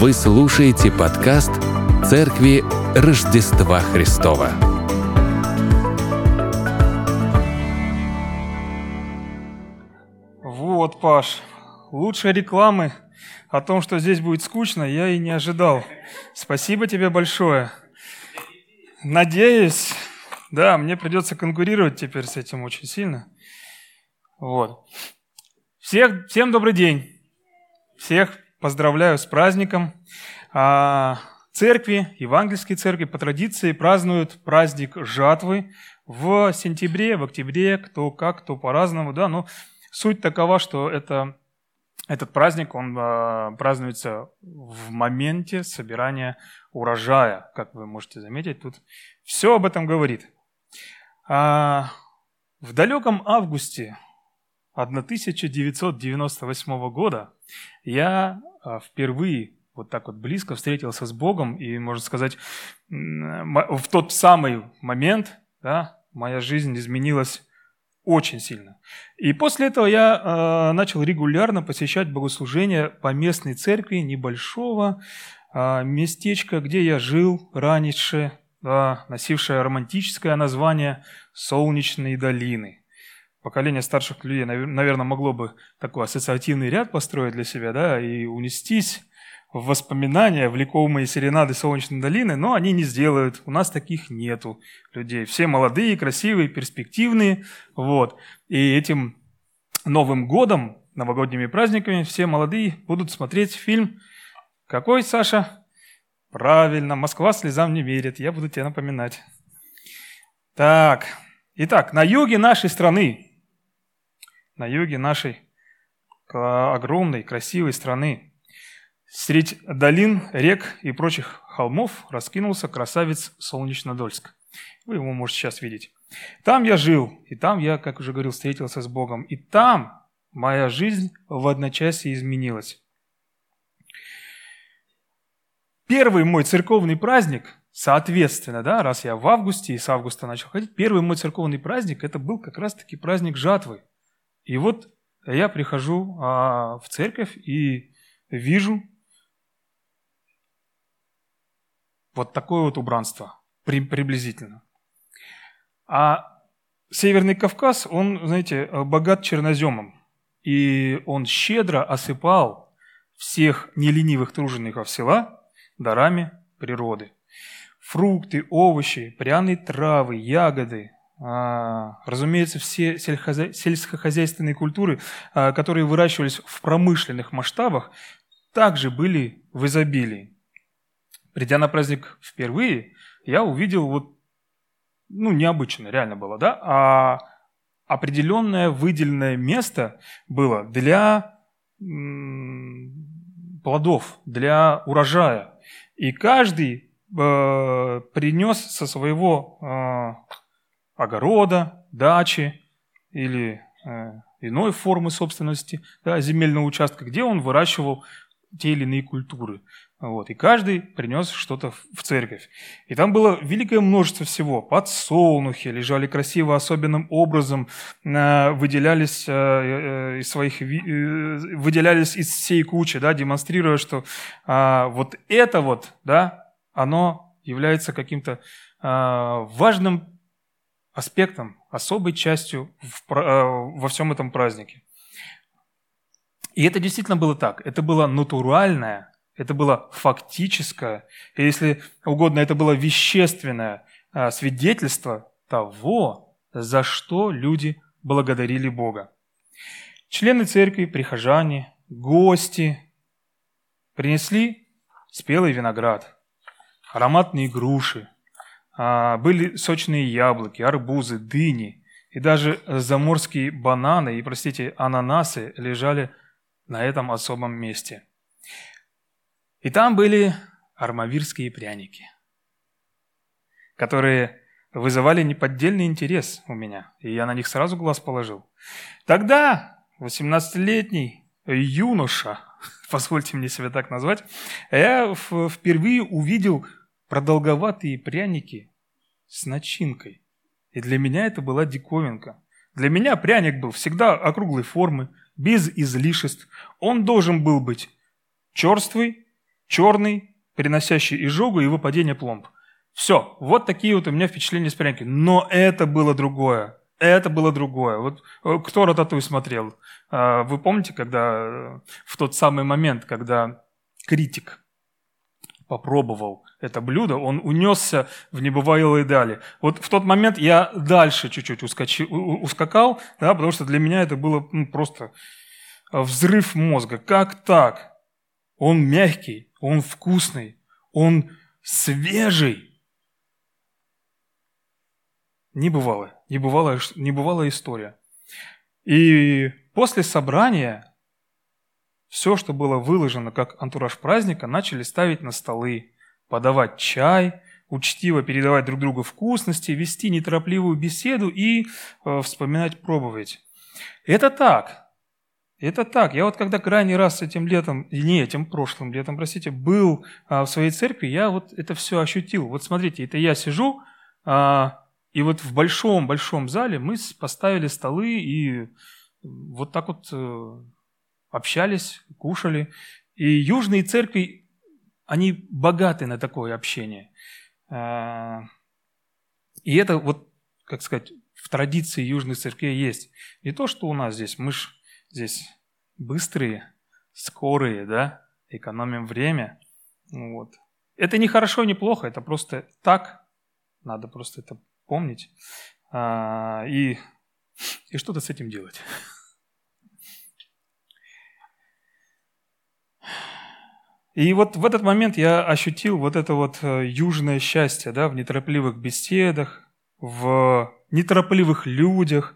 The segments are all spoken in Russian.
Вы слушаете подкаст «Церкви Рождества Христова». Вот, Паш, лучшей рекламы о том, что здесь будет скучно, я и не ожидал. Спасибо тебе большое. Надеюсь, да, мне придется конкурировать теперь с этим очень сильно. Вот. Всех, всем добрый день. Всех поздравляю с праздником. А, церкви, евангельские церкви по традиции празднуют праздник жатвы в сентябре, в октябре, кто как, кто по-разному, да, но суть такова, что это, этот праздник, он а, празднуется в моменте собирания урожая, как вы можете заметить, тут все об этом говорит. А, в далеком августе 1998 года я впервые вот так вот близко встретился с Богом, и, можно сказать, в тот самый момент да, моя жизнь изменилась очень сильно. И после этого я э, начал регулярно посещать богослужения по местной церкви небольшого э, местечка, где я жил раньше, да, носившее романтическое название «Солнечные долины» поколение старших людей, наверное, могло бы такой ассоциативный ряд построить для себя, да, и унестись в воспоминания, влекомые серенады Солнечной долины, но они не сделают. У нас таких нету людей. Все молодые, красивые, перспективные. Вот. И этим Новым годом, новогодними праздниками все молодые будут смотреть фильм. Какой, Саша? Правильно, Москва слезам не верит. Я буду тебе напоминать. Так, итак, на юге нашей страны на юге нашей огромной, красивой страны. Средь долин, рек и прочих холмов раскинулся красавец Солнечнодольск. Вы его можете сейчас видеть. Там я жил, и там я, как уже говорил, встретился с Богом. И там моя жизнь в одночасье изменилась. Первый мой церковный праздник, соответственно, да, раз я в августе и с августа начал ходить, первый мой церковный праздник, это был как раз-таки праздник жатвы. И вот я прихожу а, в церковь и вижу вот такое вот убранство при, приблизительно. А Северный Кавказ, он, знаете, богат черноземом. И он щедро осыпал всех неленивых тружеников села дарами природы. Фрукты, овощи, пряные травы, ягоды, разумеется, все сельскохозяйственные культуры, а, которые выращивались в промышленных масштабах, также были в изобилии. Придя на праздник впервые, я увидел вот, ну, необычно, реально было, да, а определенное выделенное место было для плодов, для урожая. И каждый э, принес со своего э, огорода, дачи или э, иной формы собственности, да, земельного участка, где он выращивал те или иные культуры. Вот. И каждый принес что-то в церковь. И там было великое множество всего. Подсолнухи лежали красиво, особенным образом, э, выделялись, э, э, из своих, выделялись из всей кучи, да, демонстрируя, что а, вот это вот, да, оно является каким-то а, важным аспектом, особой частью в, э, во всем этом празднике. И это действительно было так. Это было натуральное, это было фактическое, и если угодно, это было вещественное э, свидетельство того, за что люди благодарили Бога. Члены церкви, прихожане, гости принесли спелый виноград, ароматные груши, были сочные яблоки, арбузы, дыни и даже заморские бананы и, простите, ананасы лежали на этом особом месте. И там были армавирские пряники, которые вызывали неподдельный интерес у меня, и я на них сразу глаз положил. Тогда 18-летний юноша, позвольте мне себя так назвать, я впервые увидел продолговатые пряники с начинкой. И для меня это была диковинка. Для меня пряник был всегда округлой формы, без излишеств. Он должен был быть черствый, черный, приносящий изжогу и выпадение пломб. Все, вот такие вот у меня впечатления с пряники. Но это было другое. Это было другое. Вот э, кто Рататуй смотрел? А, вы помните, когда э, в тот самый момент, когда критик попробовал это блюдо, он унесся в небывалые дали. Вот в тот момент я дальше чуть-чуть ускочи, ускакал, да, потому что для меня это было ну, просто взрыв мозга. Как так? Он мягкий, он вкусный, он свежий. Небывалая, небывалая, небывалая история. И после собрания все, что было выложено как антураж праздника, начали ставить на столы, подавать чай, учтиво передавать друг другу вкусности, вести неторопливую беседу и э, вспоминать пробовать. Это так. Это так. Я вот когда крайний раз этим летом, не этим прошлым летом, простите, был а, в своей церкви, я вот это все ощутил. Вот смотрите, это я сижу, а, и вот в большом-большом зале мы поставили столы и вот так вот э, общались, кушали. И южные церкви, они богаты на такое общение. А, и это вот, как сказать, в традиции южных церквей есть. Не то, что у нас здесь, мы же здесь быстрые, скорые, да, экономим время. Вот. Это не хорошо, не плохо, это просто так. Надо просто это помнить а, и, и что-то с этим делать. И вот в этот момент я ощутил вот это вот э, южное счастье, да, в неторопливых беседах, в неторопливых людях.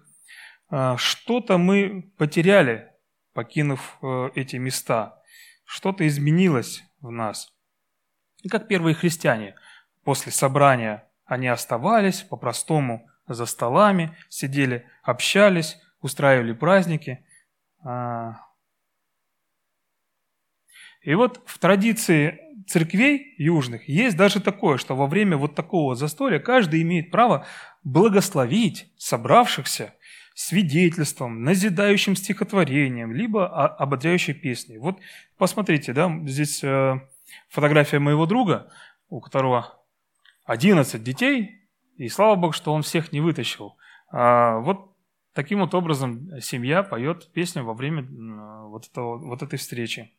А, что-то мы потеряли, покинув э, эти места. Что-то изменилось в нас. И как первые христиане после собрания они оставались по-простому за столами, сидели, общались, устраивали праздники. И вот в традиции церквей южных есть даже такое, что во время вот такого застолья каждый имеет право благословить собравшихся свидетельством, назидающим стихотворением, либо ободряющей песней. Вот посмотрите, да, здесь э, фотография моего друга, у которого 11 детей, и слава Богу, что он всех не вытащил. А вот таким вот образом семья поет песню во время вот, этого, вот этой встречи.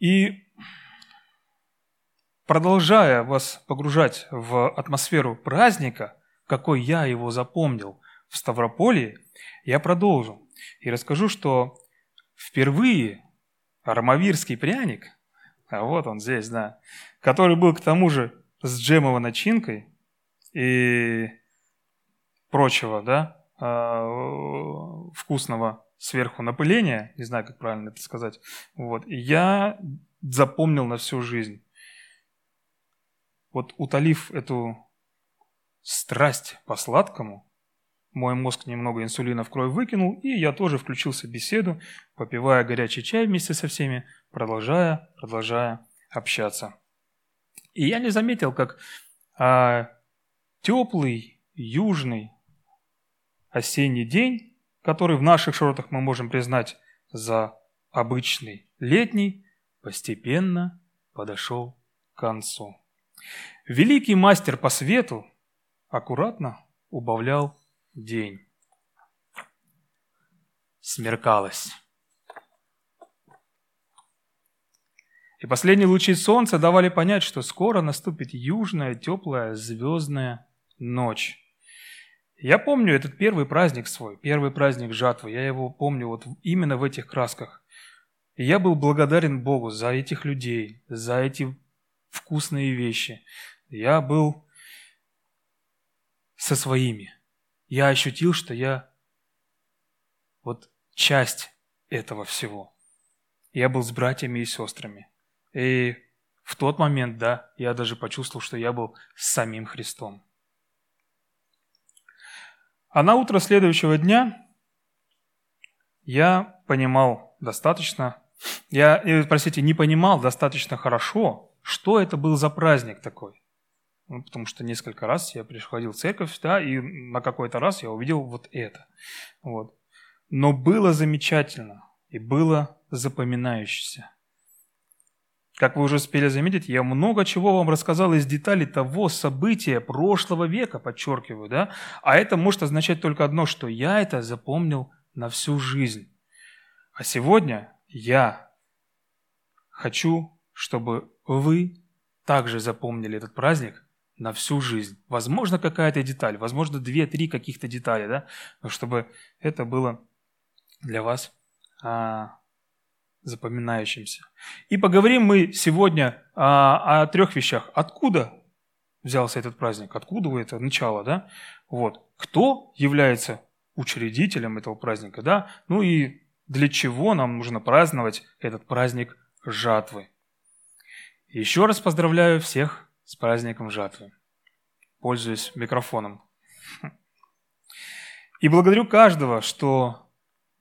И продолжая вас погружать в атмосферу праздника, какой я его запомнил в Ставрополе, я продолжу и расскажу, что впервые аромавирский пряник, а вот он здесь, да, который был к тому же с джемовой начинкой и прочего, да, а, вкусного сверху напыления, не знаю, как правильно это сказать, вот, я запомнил на всю жизнь. Вот утолив эту страсть по сладкому, мой мозг немного инсулина в кровь выкинул, и я тоже включился в беседу, попивая горячий чай вместе со всеми, продолжая, продолжая общаться. И я не заметил, как а, теплый южный осенний день, который в наших широтах мы можем признать за обычный летний, постепенно подошел к концу. Великий мастер по свету аккуратно убавлял день. Смеркалось. И последние лучи солнца давали понять, что скоро наступит южная, теплая, звездная ночь. Я помню этот первый праздник свой, первый праздник жатвы. Я его помню вот именно в этих красках. И я был благодарен Богу за этих людей, за эти вкусные вещи. Я был со своими. Я ощутил, что я вот часть этого всего. Я был с братьями и сестрами. И в тот момент, да, я даже почувствовал, что я был с самим Христом. А на утро следующего дня я понимал достаточно, я, э, простите, не понимал достаточно хорошо, что это был за праздник такой. Ну, потому что несколько раз я приходил в церковь, да, и на какой-то раз я увидел вот это. Вот. Но было замечательно и было запоминающееся. Как вы уже успели заметить, я много чего вам рассказал из деталей того события прошлого века, подчеркиваю, да? А это может означать только одно, что я это запомнил на всю жизнь. А сегодня я хочу, чтобы вы также запомнили этот праздник на всю жизнь. Возможно, какая-то деталь, возможно, две-три каких-то детали, да, но чтобы это было для вас а, запоминающимся. И поговорим мы сегодня а, о трех вещах. Откуда взялся этот праздник? Откуда это начало, да? Вот. Кто является учредителем этого праздника, да? Ну и для чего нам нужно праздновать этот праздник жатвы? Еще раз поздравляю всех с праздником жатвы. Пользуюсь микрофоном. И благодарю каждого, что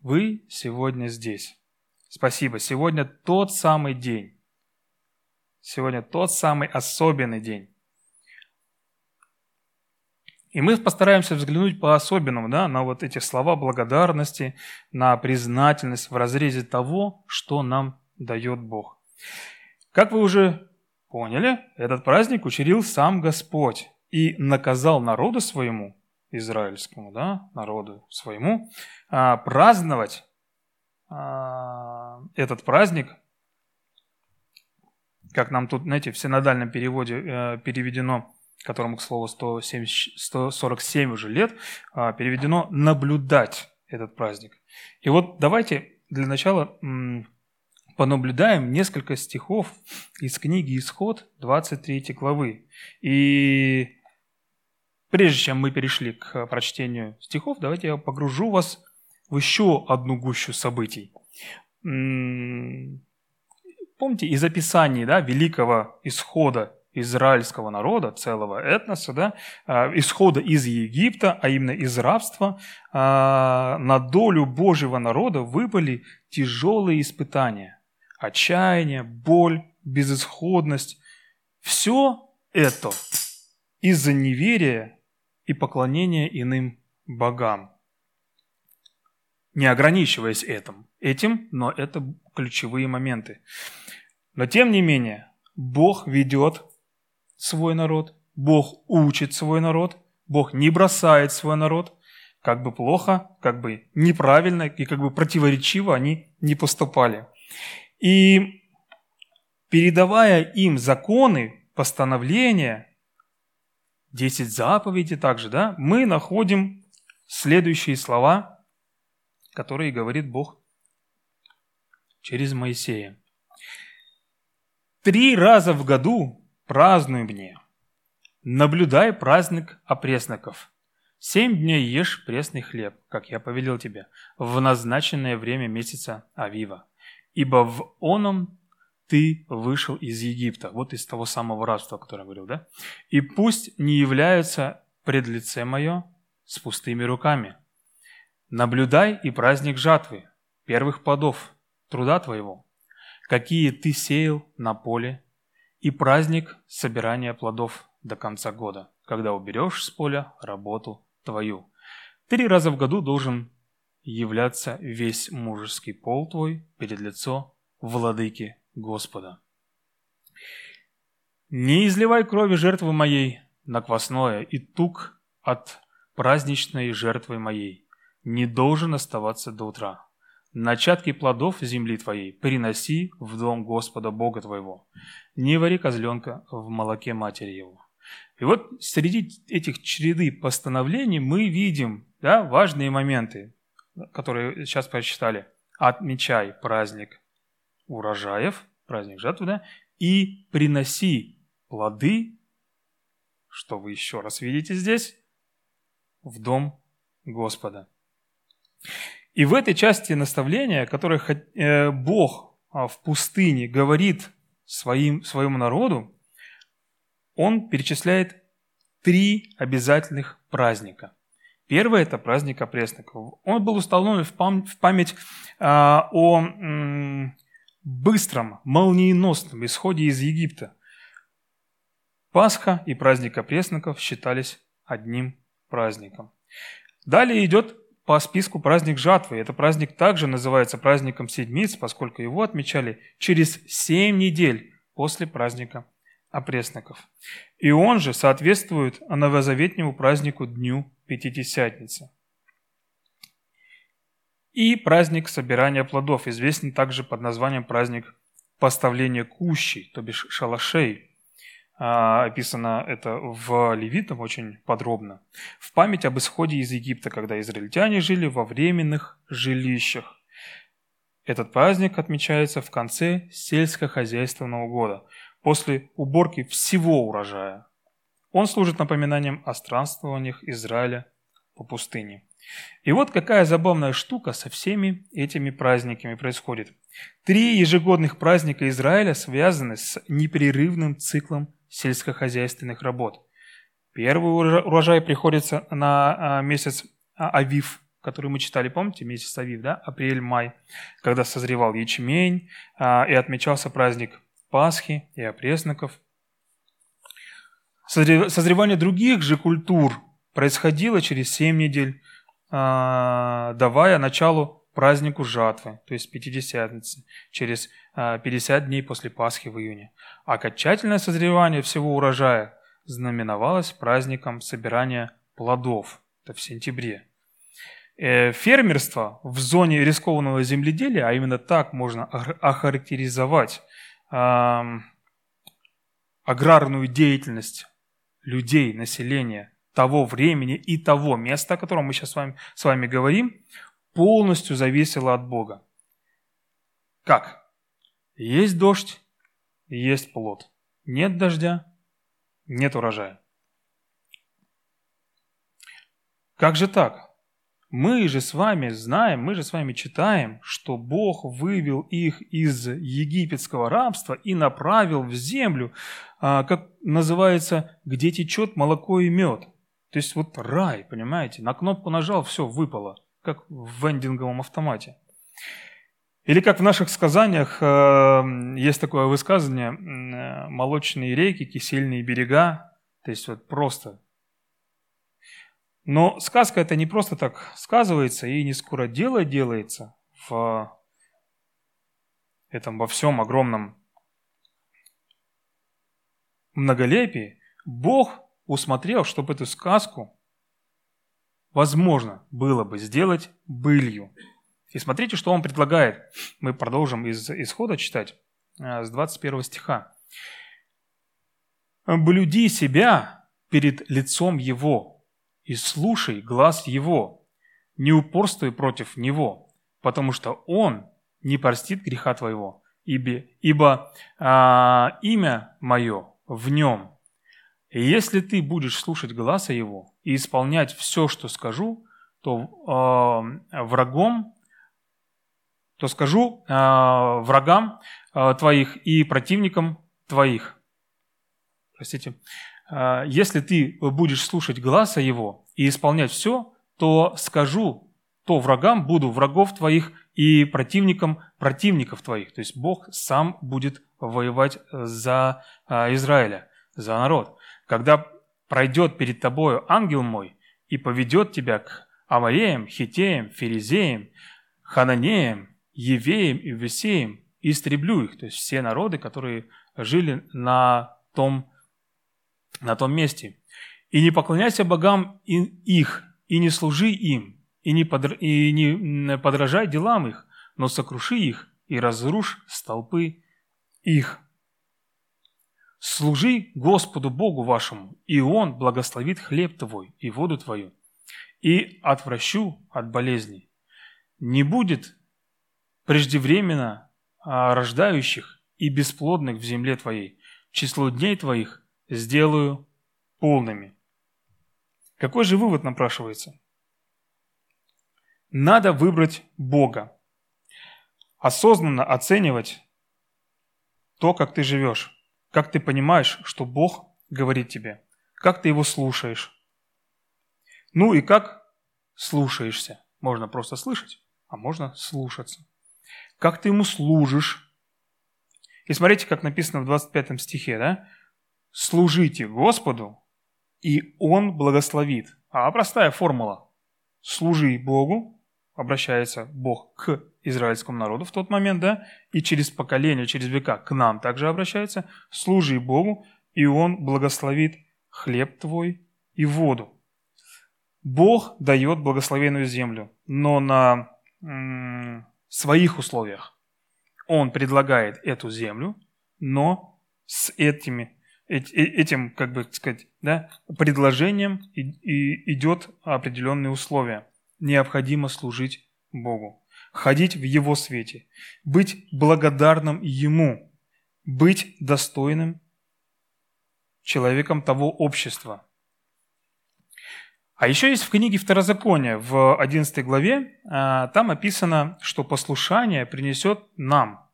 вы сегодня здесь. Спасибо. Сегодня тот самый день. Сегодня тот самый особенный день. И мы постараемся взглянуть по-особенному да, на вот эти слова благодарности, на признательность в разрезе того, что нам дает Бог. Как вы уже поняли, этот праздник учредил сам Господь и наказал народу своему, израильскому да, народу своему, а, праздновать этот праздник, как нам тут, знаете, в синодальном переводе э, переведено, которому, к слову, 170, 147 уже лет, э, переведено «наблюдать этот праздник». И вот давайте для начала м, понаблюдаем несколько стихов из книги «Исход» 23 главы. И прежде чем мы перешли к прочтению стихов, давайте я погружу вас в еще одну гущу событий. Помните, из описаний да, великого исхода израильского народа, целого этноса, да, а, исхода из Египта, а именно из рабства, а, на долю Божьего народа выпали тяжелые испытания. Отчаяние, боль, безысходность. Все это из-за неверия и поклонения иным богам не ограничиваясь этим, этим, но это ключевые моменты. Но тем не менее, Бог ведет свой народ, Бог учит свой народ, Бог не бросает свой народ, как бы плохо, как бы неправильно и как бы противоречиво они не поступали. И передавая им законы, постановления, 10 заповедей также, да, мы находим следующие слова – которые говорит Бог через Моисея. Три раза в году празднуй мне. Наблюдай праздник опресноков. Семь дней ешь пресный хлеб, как я повелел тебе, в назначенное время месяца Авива. Ибо в оном ты вышел из Египта, вот из того самого рабства, о котором я говорил, да? И пусть не являются пред лице мое с пустыми руками, Наблюдай и праздник жатвы, первых плодов, труда твоего, какие ты сеял на поле, и праздник собирания плодов до конца года, когда уберешь с поля работу твою. Три раза в году должен являться весь мужеский пол твой перед лицо владыки Господа. Не изливай крови жертвы моей на квасное и тук от праздничной жертвы моей, не должен оставаться до утра. Начатки плодов земли твоей приноси в дом Господа Бога твоего. Не вари козленка в молоке матери его. И вот среди этих череды постановлений мы видим да, важные моменты, которые сейчас прочитали. Отмечай праздник урожаев, праздник жатвы, да, и приноси плоды, что вы еще раз видите здесь, в дом Господа. И в этой части наставления, которое э, Бог а, в пустыне говорит своим, своему народу, он перечисляет три обязательных праздника. Первый – это праздник опресноков. Он был установлен в память а, о быстром, молниеносном исходе из Египта. Пасха и праздник опресноков считались одним праздником. Далее идет по списку праздник жатвы. Это праздник также называется праздником седмиц, поскольку его отмечали через семь недель после праздника опресноков. И он же соответствует новозаветнему празднику Дню Пятидесятницы. И праздник собирания плодов, известен также под названием праздник поставления кущей, то бишь шалашей – описано это в Левитам очень подробно, в память об исходе из Египта, когда израильтяне жили во временных жилищах. Этот праздник отмечается в конце сельскохозяйственного года, после уборки всего урожая. Он служит напоминанием о странствованиях Израиля по пустыне. И вот какая забавная штука со всеми этими праздниками происходит. Три ежегодных праздника Израиля связаны с непрерывным циклом сельскохозяйственных работ. Первый урожай приходится на а, месяц а, Авив, который мы читали, помните, месяц Авив, да, апрель-май, когда созревал ячмень, а, и отмечался праздник Пасхи и опресноков. Созревание других же культур происходило через 7 недель, давая началу празднику жатвы, то есть Пятидесятницы, через 50 дней после Пасхи в июне. Окончательное созревание всего урожая знаменовалось праздником собирания плодов. Это в сентябре. Э, фермерство в зоне рискованного земледелия, а именно так можно охарактеризовать аграрную деятельность людей, населения того времени и того места, о котором мы сейчас с вами, с вами говорим, полностью зависело от Бога. Как? Есть дождь, есть плод. Нет дождя, нет урожая. Как же так? Мы же с вами знаем, мы же с вами читаем, что Бог вывел их из египетского рабства и направил в землю, а, как называется, где течет молоко и мед. То есть вот рай, понимаете? На кнопку нажал, все, выпало, как в вендинговом автомате. Или как в наших сказаниях э, есть такое высказывание э, «молочные реки, кисельные берега», то есть вот просто. Но сказка это не просто так сказывается и не скоро дело делается в этом во всем огромном многолепии. Бог усмотрел, чтобы эту сказку возможно было бы сделать былью. И смотрите, что он предлагает. Мы продолжим из исхода читать э, с 21 стиха. «Блюди себя перед лицом Его и слушай глаз Его, не упорствуй против Него, потому что Он не простит греха твоего, ибо, ибо а, имя Мое в Нем. Если ты будешь слушать глаза Его и исполнять все, что скажу, то э, врагом то скажу э, врагам э, твоих и противникам твоих. Простите. Э, если ты будешь слушать глаза его и исполнять все, то скажу, то врагам буду врагов твоих и противникам противников твоих. То есть Бог сам будет воевать за э, Израиля, за народ. Когда пройдет перед тобою ангел мой и поведет тебя к Амареям, Хитеям, Ферезеям, Хананеям, Евеем и Весеем, истреблю их, то есть все народы, которые жили на том, на том месте. И не поклоняйся богам их, и не служи им, и не, подр... и не подражай делам их, но сокруши их и разрушь столпы их. Служи Господу Богу вашему, и Он благословит хлеб твой и воду твою, и отвращу от болезней. Не будет преждевременно а, рождающих и бесплодных в земле твоей. Число дней твоих сделаю полными. Какой же вывод напрашивается? Надо выбрать Бога. Осознанно оценивать то, как ты живешь. Как ты понимаешь, что Бог говорит тебе. Как ты его слушаешь. Ну и как слушаешься. Можно просто слышать, а можно слушаться как ты ему служишь. И смотрите, как написано в 25 стихе, да? Служите Господу, и Он благословит. А простая формула. Служи Богу, обращается Бог к израильскому народу в тот момент, да, и через поколение, через века к нам также обращается, служи Богу, и Он благословит хлеб твой и воду. Бог дает благословенную землю, но на своих условиях. Он предлагает эту землю, но с этими, этим, как бы сказать, да, предложением и, и идет определенные условия. Необходимо служить Богу, ходить в Его свете, быть благодарным Ему, быть достойным человеком того общества. А еще есть в книге Второзакония, в 11 главе, а, там описано, что послушание принесет нам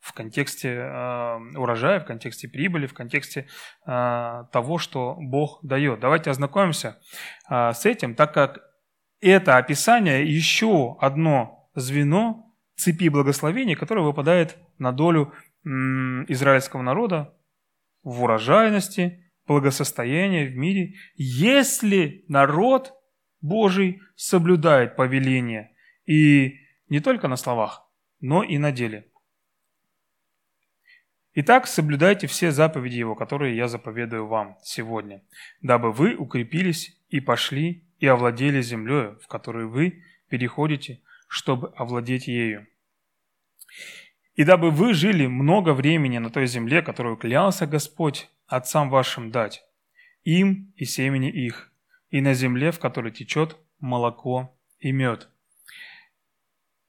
в контексте а, урожая, в контексте прибыли, в контексте а, того, что Бог дает. Давайте ознакомимся с этим, так как это описание еще одно звено цепи благословений, которое выпадает на долю израильского народа в урожайности, благосостоянии в мире, если народ Божий соблюдает повеление и не только на словах, но и на деле. Итак, соблюдайте все заповеди Его, которые я заповедую вам сегодня, дабы вы укрепились и пошли и овладели землей, в которую вы переходите, чтобы овладеть ею и дабы вы жили много времени на той земле, которую клялся Господь отцам вашим дать, им и семени их, и на земле, в которой течет молоко и мед.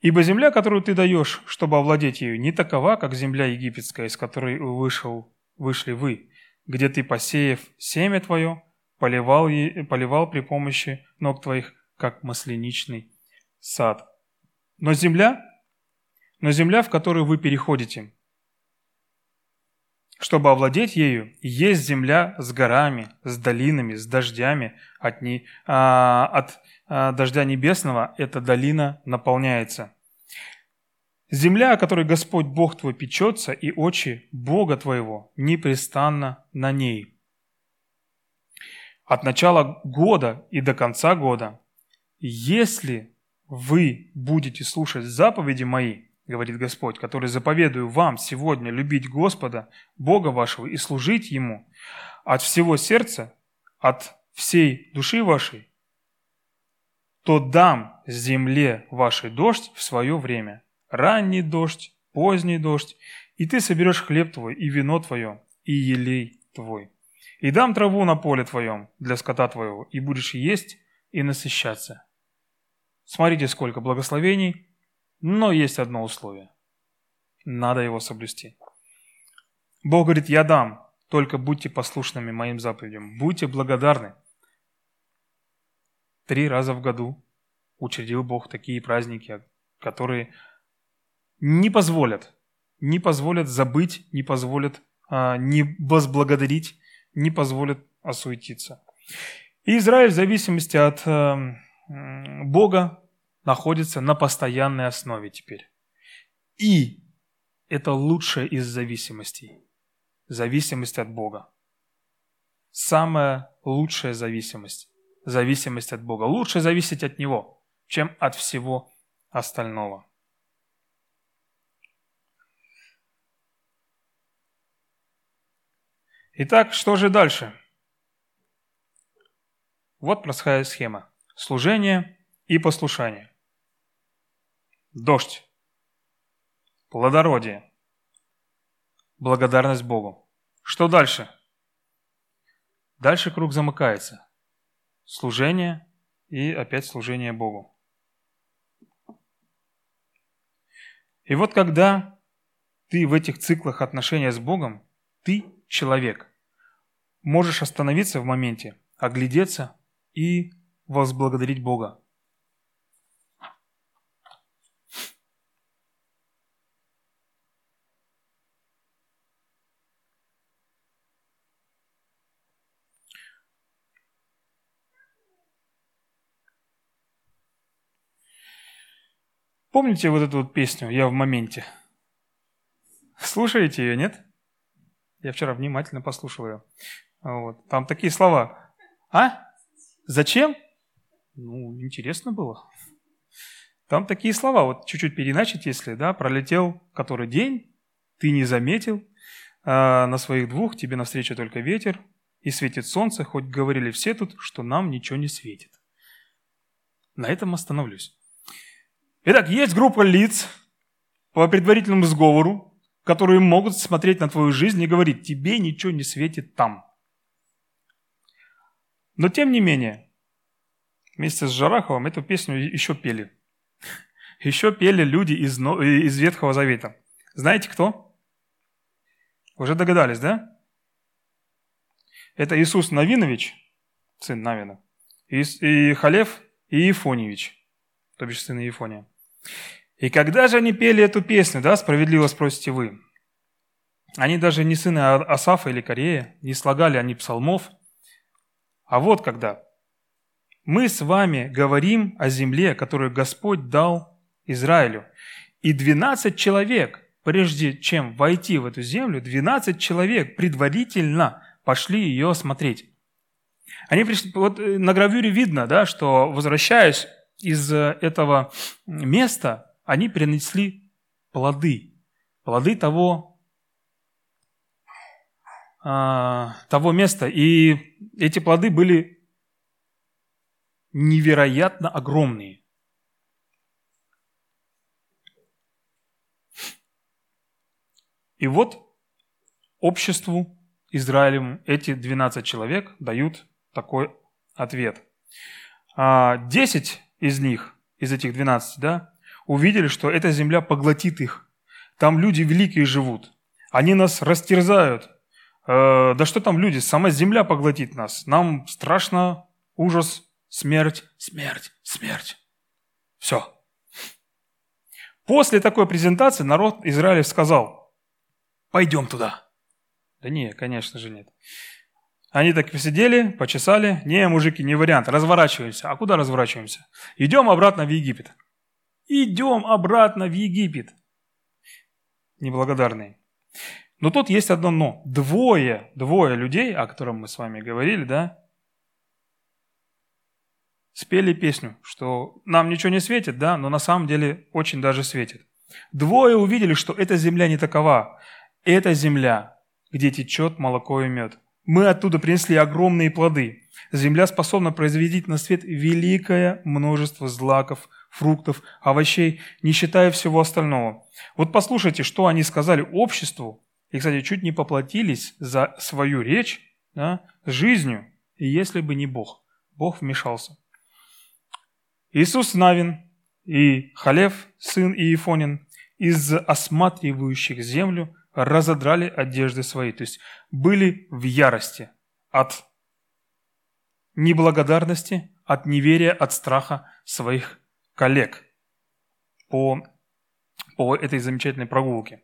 Ибо земля, которую ты даешь, чтобы овладеть ею, не такова, как земля египетская, из которой вышел, вышли вы, где ты, посеяв семя твое, поливал, поливал при помощи ног твоих, как масленичный сад. Но земля, но земля, в которую вы переходите, чтобы овладеть ею, есть земля с горами, с долинами, с дождями. От, не, а, от а, дождя небесного эта долина наполняется. Земля, о которой Господь Бог твой печется, и очи Бога твоего непрестанно на ней. От начала года и до конца года, если вы будете слушать заповеди мои – говорит Господь, который заповедую вам сегодня любить Господа, Бога вашего, и служить Ему от всего сердца, от всей души вашей, то дам земле вашей дождь в свое время, ранний дождь, поздний дождь, и ты соберешь хлеб твой, и вино твое, и елей твой. И дам траву на поле твоем для скота твоего, и будешь есть и насыщаться. Смотрите, сколько благословений – но есть одно условие. Надо его соблюсти. Бог говорит, я дам, только будьте послушными моим заповедям. Будьте благодарны. Три раза в году учредил Бог такие праздники, которые не позволят, не позволят забыть, не позволят а, не возблагодарить, не позволят осуетиться. И Израиль в зависимости от а, Бога находится на постоянной основе теперь. И это лучшая из зависимостей. Зависимость от Бога. Самая лучшая зависимость. Зависимость от Бога. Лучше зависеть от Него, чем от всего остального. Итак, что же дальше? Вот простая схема. Служение и послушание. Дождь. Плодородие. Благодарность Богу. Что дальше? Дальше круг замыкается. Служение и опять служение Богу. И вот когда ты в этих циклах отношения с Богом, ты человек, можешь остановиться в моменте, оглядеться и возблагодарить Бога Помните вот эту вот песню «Я в моменте»? Слушаете ее, нет? Я вчера внимательно послушал ее. Вот. Там такие слова. А? Зачем? Ну, интересно было. Там такие слова, вот чуть-чуть переначить, если, да, пролетел который день, ты не заметил, а на своих двух тебе навстречу только ветер, и светит солнце, хоть говорили все тут, что нам ничего не светит. На этом остановлюсь. Итак, есть группа лиц по предварительному сговору, которые могут смотреть на твою жизнь и говорить, тебе ничего не светит там. Но тем не менее, вместе с Жараховым эту песню еще пели. Еще пели люди из, из Ветхого Завета. Знаете кто? Уже догадались, да? Это Иисус Новинович, сын Навина, и Халев и Ефоневич, то бишь сын Ефония. И когда же они пели эту песню, да, справедливо спросите вы, они даже не сыны Асафа или Корея, не слагали они псалмов, а вот когда. Мы с вами говорим о земле, которую Господь дал Израилю. И 12 человек, прежде чем войти в эту землю, 12 человек предварительно пошли ее осмотреть. Они пришли, вот э, на гравюре видно, да, что возвращаясь из э, этого места, они принесли плоды, плоды того, а, того места. И эти плоды были невероятно огромные. И вот обществу Израилем эти 12 человек дают такой ответ. А, десять из них, из этих 12, да, увидели, что эта земля поглотит их. Там люди великие живут. Они нас растерзают. Э, да что там люди, сама земля поглотит нас. Нам страшно, ужас, смерть, смерть, смерть. Все. После такой презентации народ Израиля сказал, пойдем туда. Да не, конечно же нет. Они так посидели, почесали. Не, мужики, не вариант. Разворачиваемся. А куда разворачиваемся? Идем обратно в Египет. Идем обратно в Египет. Неблагодарные. Но тут есть одно но. Двое, двое людей, о котором мы с вами говорили, да, спели песню, что нам ничего не светит, да, но на самом деле очень даже светит. Двое увидели, что эта земля не такова. Эта земля где течет молоко и мед. Мы оттуда принесли огромные плоды. Земля способна произвести на свет великое множество злаков, фруктов, овощей, не считая всего остального. Вот послушайте, что они сказали обществу, и, кстати, чуть не поплатились за свою речь да, жизнью, и если бы не Бог. Бог вмешался. Иисус Навин и Халев, сын Иефонин, из осматривающих землю, разодрали одежды свои, то есть были в ярости от неблагодарности, от неверия, от страха своих коллег по, по этой замечательной прогулке.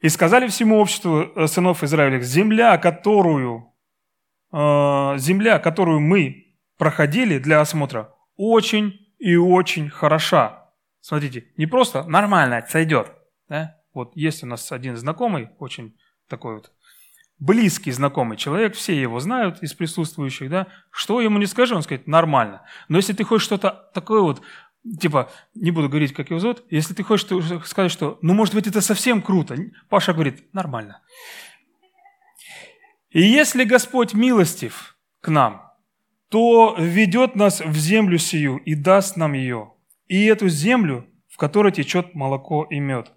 И сказали всему обществу э, сынов Израиля, земля, которую, э, земля, которую мы проходили для осмотра, очень и очень хороша. Смотрите, не просто нормально сойдет, да? Вот есть у нас один знакомый, очень такой вот близкий знакомый человек, все его знают из присутствующих, да, что ему не скажи, он скажет, нормально. Но если ты хочешь что-то такое вот, типа, не буду говорить, как его зовут, если ты хочешь сказать, что, ну, может быть, это совсем круто, Паша говорит, нормально. И если Господь милостив к нам, то ведет нас в землю сию и даст нам ее, и эту землю, в которой течет молоко и мед.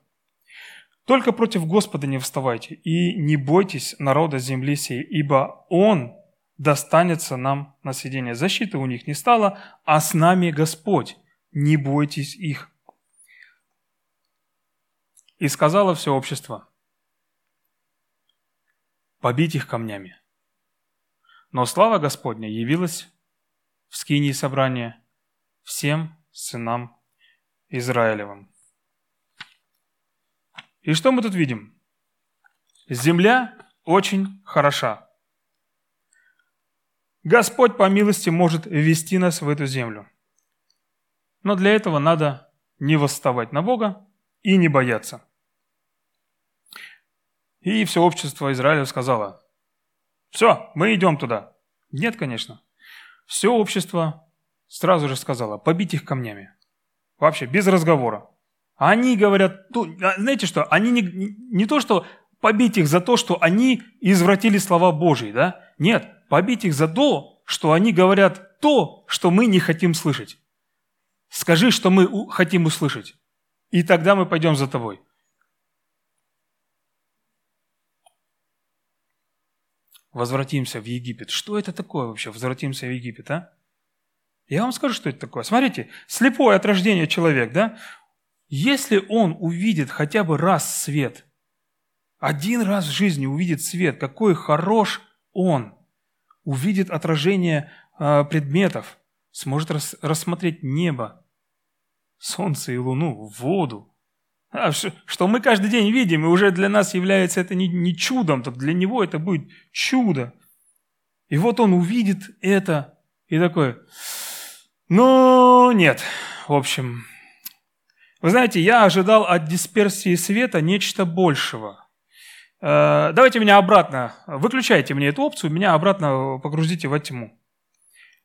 Только против Господа не вставайте и не бойтесь народа земли сей, ибо Он достанется нам на съедение. Защиты у них не стало, а с нами Господь. Не бойтесь их. И сказала все общество, побить их камнями. Но слава Господня явилась в скинии собрания всем сынам Израилевым. И что мы тут видим? Земля очень хороша. Господь по милости может ввести нас в эту землю. Но для этого надо не восставать на Бога и не бояться. И все общество Израиля сказало, все, мы идем туда. Нет, конечно. Все общество сразу же сказало, побить их камнями. Вообще, без разговора. Они говорят, а знаете что, они не, не то, что побить их за то, что они извратили слова Божьи, да? Нет, побить их за то, что они говорят то, что мы не хотим слышать. Скажи, что мы хотим услышать, и тогда мы пойдем за тобой. Возвратимся в Египет. Что это такое вообще? Возвратимся в Египет, а? Я вам скажу, что это такое. Смотрите, слепой от рождения человек, да? Если он увидит хотя бы раз свет, один раз в жизни увидит свет, какой хорош он, увидит отражение э, предметов, сможет рас, рассмотреть небо, солнце и луну, воду, а, что мы каждый день видим, и уже для нас является это не, чудом, так для него это будет чудо. И вот он увидит это и такой, ну нет, в общем, вы знаете, я ожидал от дисперсии света нечто большего. Э, давайте меня обратно, выключайте мне эту опцию, меня обратно погрузите во тьму.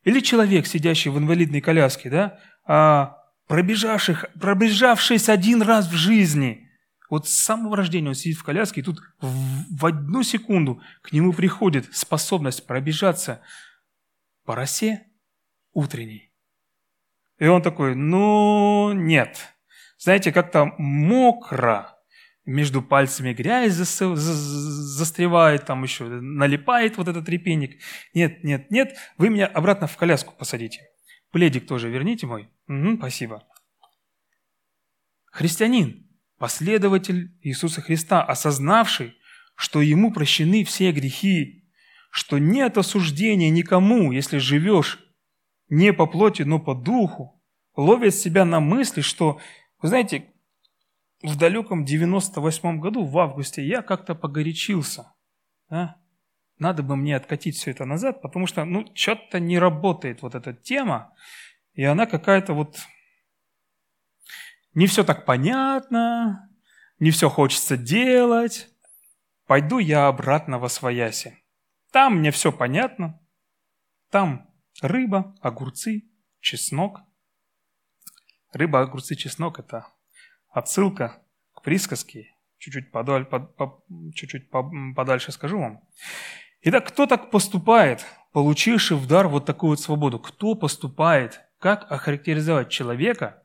Или человек, сидящий в инвалидной коляске, да, а, пробежавших, пробежавшись один раз в жизни, вот с самого рождения он сидит в коляске, и тут в, в одну секунду к нему приходит способность пробежаться по росе утренней. И он такой, ну нет, знаете, как-то мокро, между пальцами грязь застревает, там еще налипает вот этот репейник. Нет, нет, нет, вы меня обратно в коляску посадите. Пледик тоже верните мой. Угу, спасибо. Христианин, последователь Иисуса Христа, осознавший, что ему прощены все грехи, что нет осуждения никому, если живешь не по плоти, но по духу, ловит себя на мысли, что вы знаете, в далеком 98 году, в августе, я как-то погорячился. Да? Надо бы мне откатить все это назад, потому что, ну, что-то не работает вот эта тема, и она какая-то вот... Не все так понятно, не все хочется делать. Пойду я обратно во свояси. Там мне все понятно. Там рыба, огурцы, чеснок. Рыба, огурцы, чеснок – это отсылка к присказке. Чуть-чуть, подаль, под, по, чуть-чуть подальше скажу вам. Итак, кто так поступает, получивший в дар вот такую вот свободу? Кто поступает? Как охарактеризовать человека,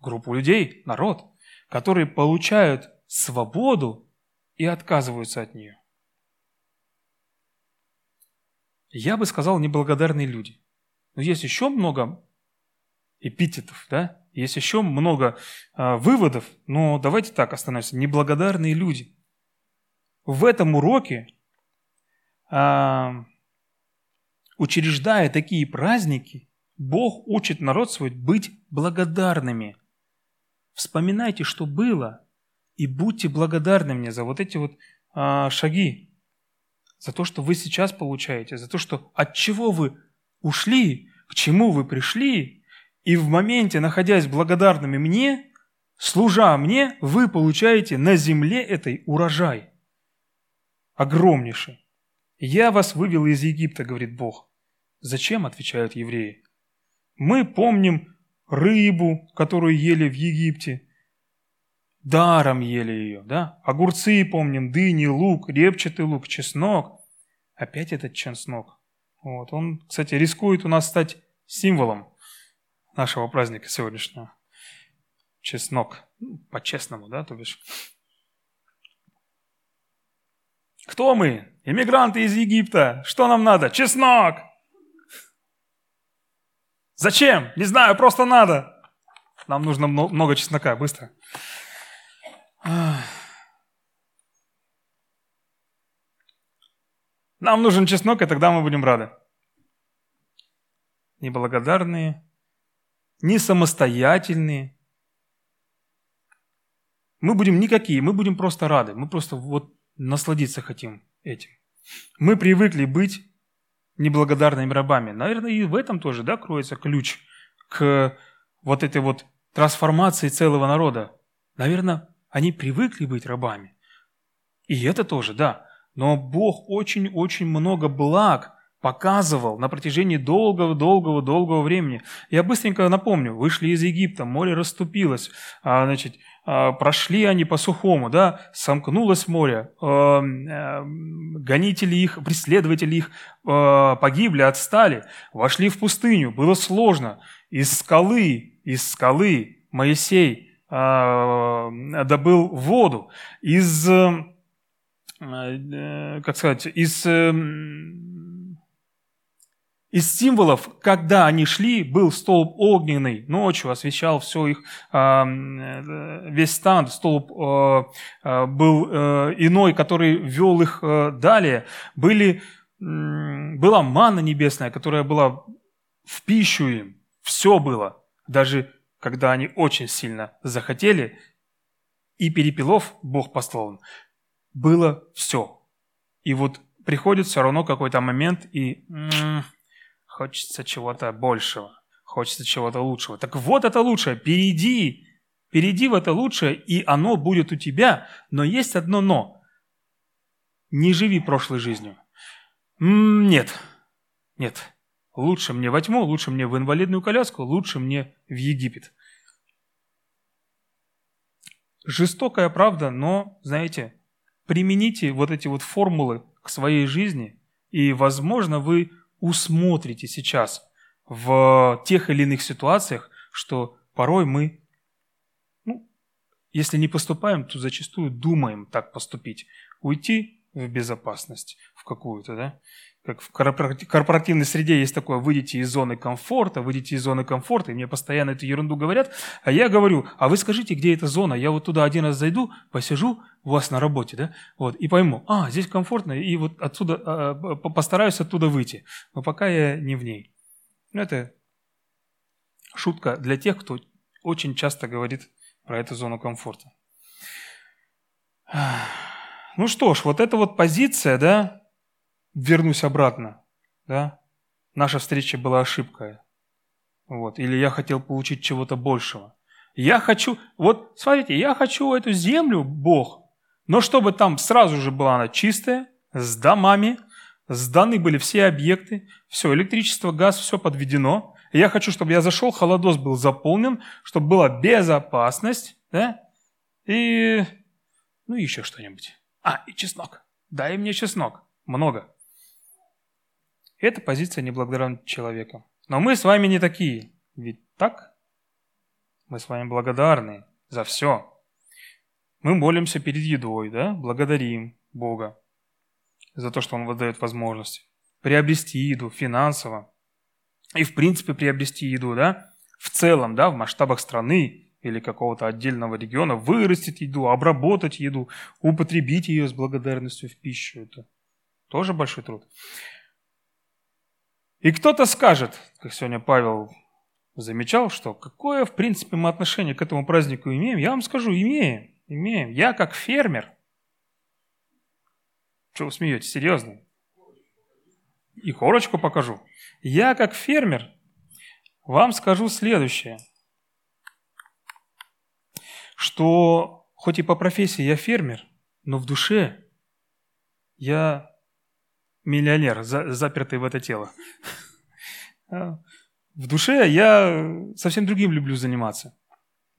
группу людей, народ, которые получают свободу и отказываются от нее? Я бы сказал, неблагодарные люди. Но есть еще много эпитетов, да? Есть еще много э, выводов, но давайте так остановимся. Неблагодарные люди. В этом уроке, э, учреждая такие праздники, Бог учит народ свой быть благодарными. Вспоминайте, что было, и будьте благодарны мне за вот эти вот э, шаги, за то, что вы сейчас получаете, за то, что от чего вы ушли, к чему вы пришли, и в моменте, находясь благодарными мне, служа мне, вы получаете на земле этой урожай. Огромнейший. «Я вас вывел из Египта», говорит Бог. «Зачем?» – отвечают евреи. «Мы помним рыбу, которую ели в Египте. Даром ели ее, да? Огурцы помним, дыни, лук, репчатый лук, чеснок. Опять этот чеснок. Вот. Он, кстати, рискует у нас стать символом нашего праздника сегодняшнего. Чеснок. Ну, по-честному, да, то бишь. Кто мы? Иммигранты из Египта. Что нам надо? Чеснок! Зачем? Не знаю, просто надо. Нам нужно много чеснока, быстро. Нам нужен чеснок, и тогда мы будем рады. Неблагодарные не самостоятельные. Мы будем никакие, мы будем просто рады, мы просто вот насладиться хотим этим. Мы привыкли быть неблагодарными рабами. Наверное, и в этом тоже да, кроется ключ к вот этой вот трансформации целого народа. Наверное, они привыкли быть рабами. И это тоже, да. Но Бог очень-очень много благ показывал на протяжении долгого-долгого-долгого времени. Я быстренько напомню, вышли из Египта, море расступилось, а, значит, а, прошли они по сухому, да, сомкнулось море, а, гонители их, преследователи их погибли, отстали, вошли в пустыню, было сложно. Из скалы, из скалы Моисей добыл воду, из, э, как сказать, из из символов, когда они шли, был столб огненный, ночью освещал все их, а, э, весь стан, столб э, э, был иной, который вел их далее. Были, была манна небесная, которая была в пищу им, все было. Даже когда они очень сильно захотели, и перепелов Бог послал им, было все. И вот приходит все равно какой-то момент, и Хочется чего-то большего, хочется чего-то лучшего. Так вот это лучшее, перейди, перейди в это лучшее, и оно будет у тебя. Но есть одно но. Не живи прошлой жизнью. Нет, нет. Лучше мне во тьму, лучше мне в инвалидную коляску, лучше мне в Египет. Жестокая правда, но, знаете, примените вот эти вот формулы к своей жизни, и, возможно, вы усмотрите сейчас в тех или иных ситуациях, что порой мы, ну, если не поступаем, то зачастую думаем так поступить. Уйти в безопасность в какую-то, да? Как в корпоративной среде есть такое, выйдите из зоны комфорта, выйдите из зоны комфорта, и мне постоянно эту ерунду говорят, а я говорю, а вы скажите, где эта зона, я вот туда один раз зайду, посижу у вас на работе, да, вот, и пойму, а, здесь комфортно, и вот отсюда, а, постараюсь оттуда выйти, но пока я не в ней. Это шутка для тех, кто очень часто говорит про эту зону комфорта. Ну что ж, вот эта вот позиция, да, вернусь обратно, да, наша встреча была ошибкой. Вот. Или я хотел получить чего-то большего. Я хочу, вот смотрите, я хочу эту землю, Бог, но чтобы там сразу же была она чистая, с домами, сданы были все объекты, все, электричество, газ, все подведено. Я хочу, чтобы я зашел, холодос был заполнен, чтобы была безопасность, да, и, ну, еще что-нибудь. А, и чеснок. Дай мне чеснок. Много. Это позиция неблагодарного человека. Но мы с вами не такие. Ведь так? Мы с вами благодарны за все. Мы молимся перед едой, да? Благодарим Бога за то, что Он выдает возможности. Приобрести еду финансово. И, в принципе, приобрести еду, да? В целом, да, в масштабах страны или какого-то отдельного региона, вырастить еду, обработать еду, употребить ее с благодарностью в пищу. Это тоже большой труд. И кто-то скажет, как сегодня Павел замечал, что какое, в принципе, мы отношение к этому празднику имеем. Я вам скажу, имеем, имеем. Я как фермер. Что вы смеетесь? Серьезно? И корочку покажу. Я как фермер вам скажу следующее. Что хоть и по профессии я фермер, но в душе я миллионер, за, запертый в это тело. А, в душе я совсем другим люблю заниматься.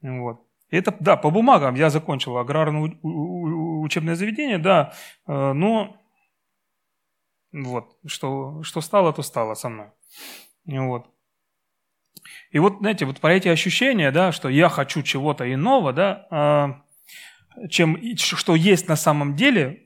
Вот. Это, да, по бумагам я закончил аграрное учебное заведение, да, э, но вот, что, что стало, то стало со мной. Вот. И вот, знаете, вот про эти ощущения, да, что я хочу чего-то иного, да, а, чем что есть на самом деле.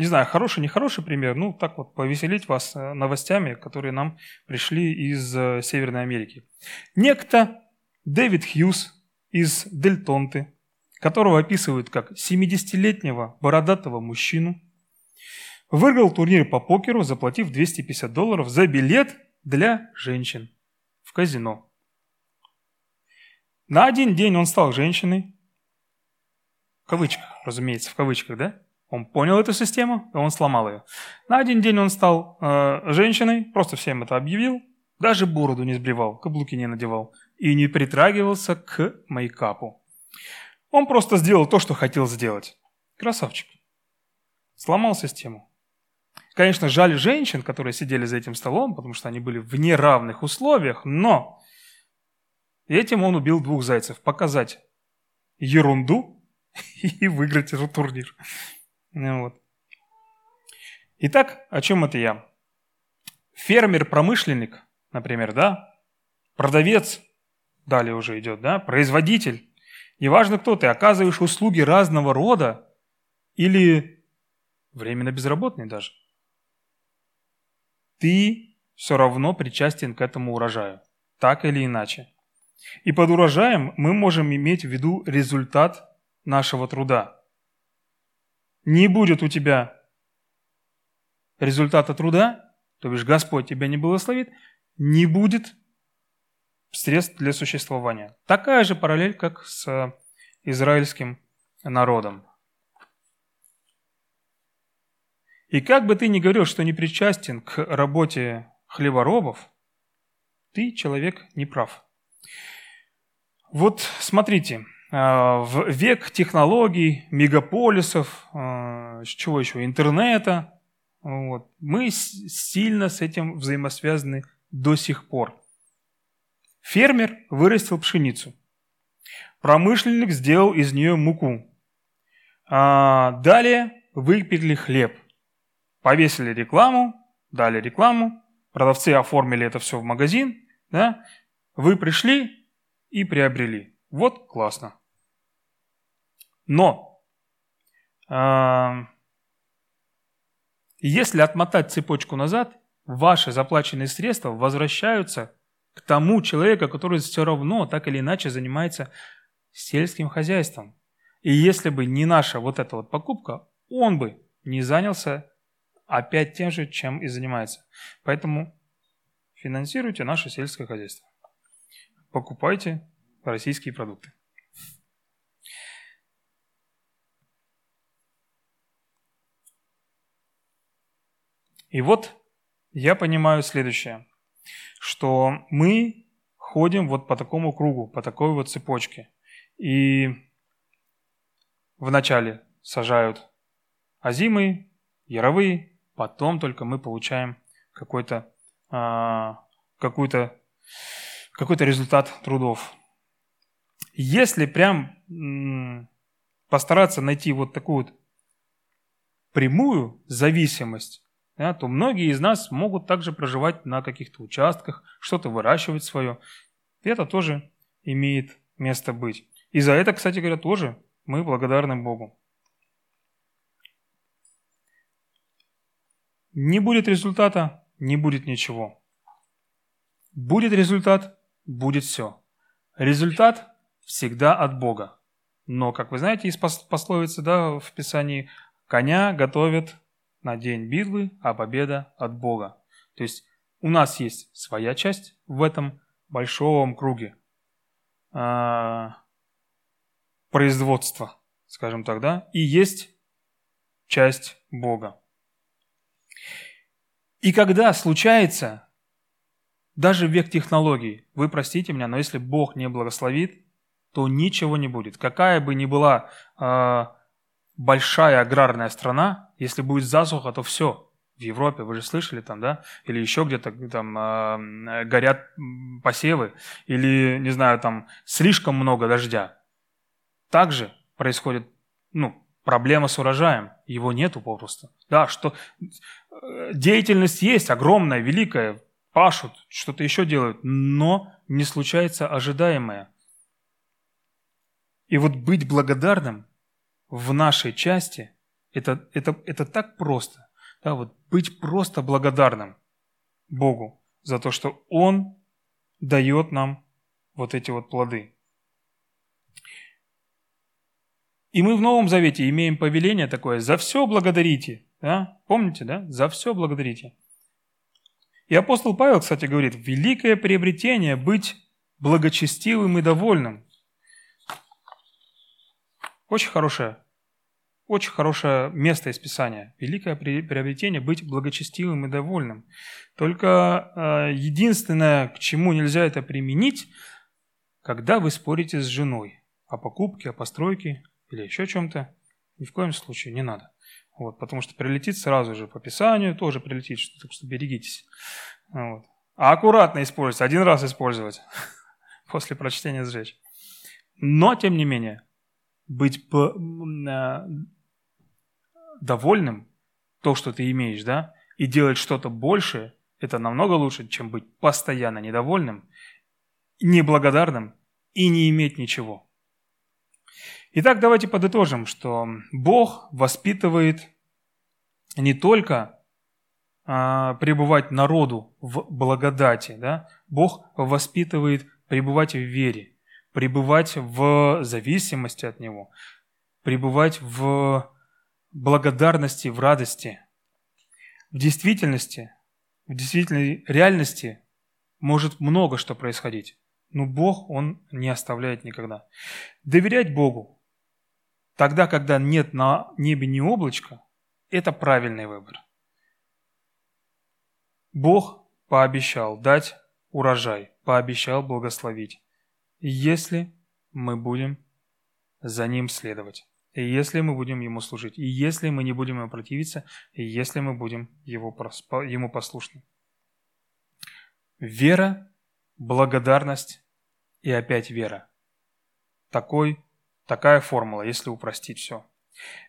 Не знаю, хороший, нехороший пример. Ну, так вот, повеселить вас э, новостями, которые нам пришли из э, Северной Америки. Некто Дэвид Хьюз из Дельтонты, которого описывают как 70-летнего бородатого мужчину, выиграл турнир по покеру, заплатив 250 долларов за билет для женщин в казино. На один день он стал женщиной, кавычках, разумеется, в кавычках, да? Он понял эту систему, и он сломал ее. На один день он стал э, женщиной, просто всем это объявил, даже бороду не сбривал, каблуки не надевал и не притрагивался к мейкапу. Он просто сделал то, что хотел сделать. Красавчик. Сломал систему. Конечно, жаль женщин, которые сидели за этим столом, потому что они были в неравных условиях, но этим он убил двух зайцев. Показать ерунду и выиграть этот турнир. Ну вот. Итак, о чем это я? Фермер-промышленник, например, да? Продавец, далее уже идет, да? Производитель. Неважно, кто ты, оказываешь услуги разного рода или временно безработный даже. Ты все равно причастен к этому урожаю, так или иначе. И под урожаем мы можем иметь в виду результат нашего труда. Не будет у тебя результата труда, то бишь Господь тебя не благословит, не будет средств для существования. Такая же параллель, как с израильским народом. И как бы ты ни говорил, что не причастен к работе хлеборобов, ты человек неправ. Вот смотрите, в век технологий, мегаполисов, а, чего еще, интернета, вот, мы сильно с этим взаимосвязаны до сих пор. Фермер вырастил пшеницу. Промышленник сделал из нее муку. А далее выпекли хлеб. Повесили рекламу, дали рекламу, продавцы оформили это все в магазин, да? вы пришли и приобрели. Вот классно. Но э, если отмотать цепочку назад, ваши заплаченные средства возвращаются к тому человеку, который все равно так или иначе занимается сельским хозяйством. И если бы не наша вот эта вот покупка, он бы не занялся опять тем же, чем и занимается. Поэтому финансируйте наше сельское хозяйство. Покупайте российские продукты. И вот я понимаю следующее, что мы ходим вот по такому кругу, по такой вот цепочке. И вначале сажают озимые, яровые, потом только мы получаем какой-то а, какой-то какой-то результат трудов. Если прям постараться найти вот такую вот прямую зависимость да, то многие из нас могут также проживать на каких-то участках, что-то выращивать свое. Это тоже имеет место быть. И за это, кстати говоря, тоже мы благодарны Богу. Не будет результата, не будет ничего. Будет результат, будет все. Результат всегда от Бога. Но, как вы знаете из пословицы да, в Писании, коня готовят на день битвы, а победа от Бога. То есть у нас есть своя часть в этом большом круге а, производства, скажем так, да, и есть часть Бога. И когда случается, даже век технологий, вы простите меня, но если Бог не благословит, то ничего не будет. Какая бы ни была э, большая аграрная страна, если будет засуха, то все. В Европе, вы же слышали там, да? Или еще где-то там э, горят посевы, или, не знаю, там слишком много дождя. Также происходит, ну, проблема с урожаем. Его нету попросту. Да, что э, деятельность есть огромная, великая, пашут, что-то еще делают, но не случается ожидаемое. И вот быть благодарным в нашей части, это, это, это так просто. Да, вот быть просто благодарным Богу за то, что Он дает нам вот эти вот плоды. И мы в Новом Завете имеем повеление такое «за все благодарите». Да? Помните, да? «За все благодарите». И апостол Павел, кстати, говорит, великое приобретение быть благочестивым и довольным. Очень хорошее, очень хорошее место из Писания. Великое приобретение – быть благочестивым и довольным. Только э, единственное, к чему нельзя это применить, когда вы спорите с женой о покупке, о постройке или еще чем-то, ни в коем случае не надо. Вот, потому что прилетит сразу же по Писанию, тоже прилетит, так что берегитесь. Вот. А аккуратно использовать, один раз использовать, после прочтения сжечь. Но, тем не менее, быть э, довольным, то, что ты имеешь, да, и делать что-то большее, это намного лучше, чем быть постоянно недовольным, неблагодарным и не иметь ничего. Итак, давайте подытожим, что Бог воспитывает не только а, пребывать народу в благодати, да? Бог воспитывает пребывать в вере, пребывать в зависимости от Него, пребывать в благодарности, в радости. В действительности, в действительной реальности может много что происходить, но Бог, Он не оставляет никогда. Доверять Богу, Тогда, когда нет на небе ни облачка, это правильный выбор. Бог пообещал дать урожай, пообещал благословить, если мы будем за Ним следовать, и если мы будем Ему служить, и если мы не будем Ему противиться, и если мы будем его, Ему послушны. Вера, благодарность и опять вера. Такой Такая формула, если упростить все.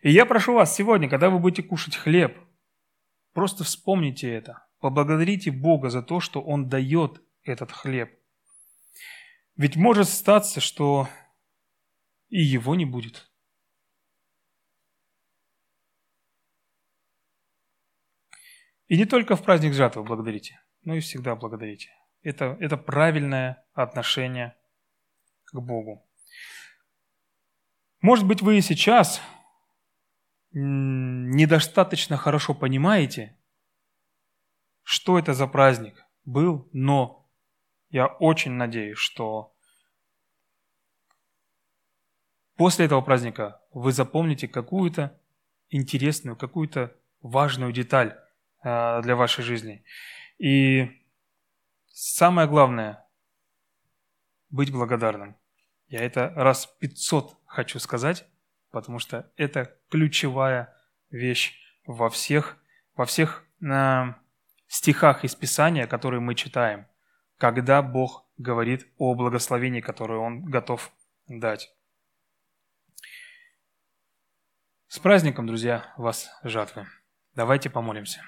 И я прошу вас сегодня, когда вы будете кушать хлеб, просто вспомните это. Поблагодарите Бога за то, что Он дает этот хлеб. Ведь может статься, что и его не будет. И не только в праздник жатвы благодарите, но и всегда благодарите. Это, это правильное отношение к Богу. Может быть, вы и сейчас недостаточно хорошо понимаете, что это за праздник был, но я очень надеюсь, что после этого праздника вы запомните какую-то интересную, какую-то важную деталь э, для вашей жизни. И самое главное – быть благодарным. Я это раз 500 хочу сказать, потому что это ключевая вещь во всех, во всех э, стихах из Писания, которые мы читаем, когда Бог говорит о благословении, которое Он готов дать. С праздником, друзья, вас жатвы. Давайте помолимся.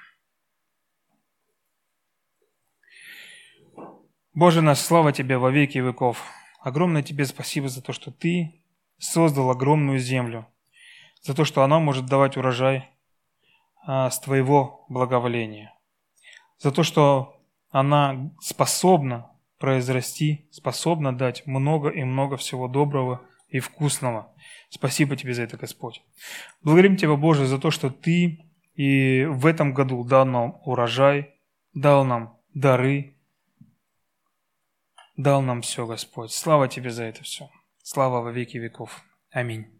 Боже наш, слава Тебе во веки веков. Огромное тебе спасибо за то, что ты создал огромную землю, за то, что она может давать урожай а, с твоего благоволения, за то, что она способна произрасти, способна дать много и много всего доброго и вкусного. Спасибо тебе за это, Господь. Благодарим Тебя, Боже, за то, что Ты и в этом году дал нам урожай, дал нам дары, дал нам все, Господь. Слава Тебе за это все. Слава во веки веков. Аминь.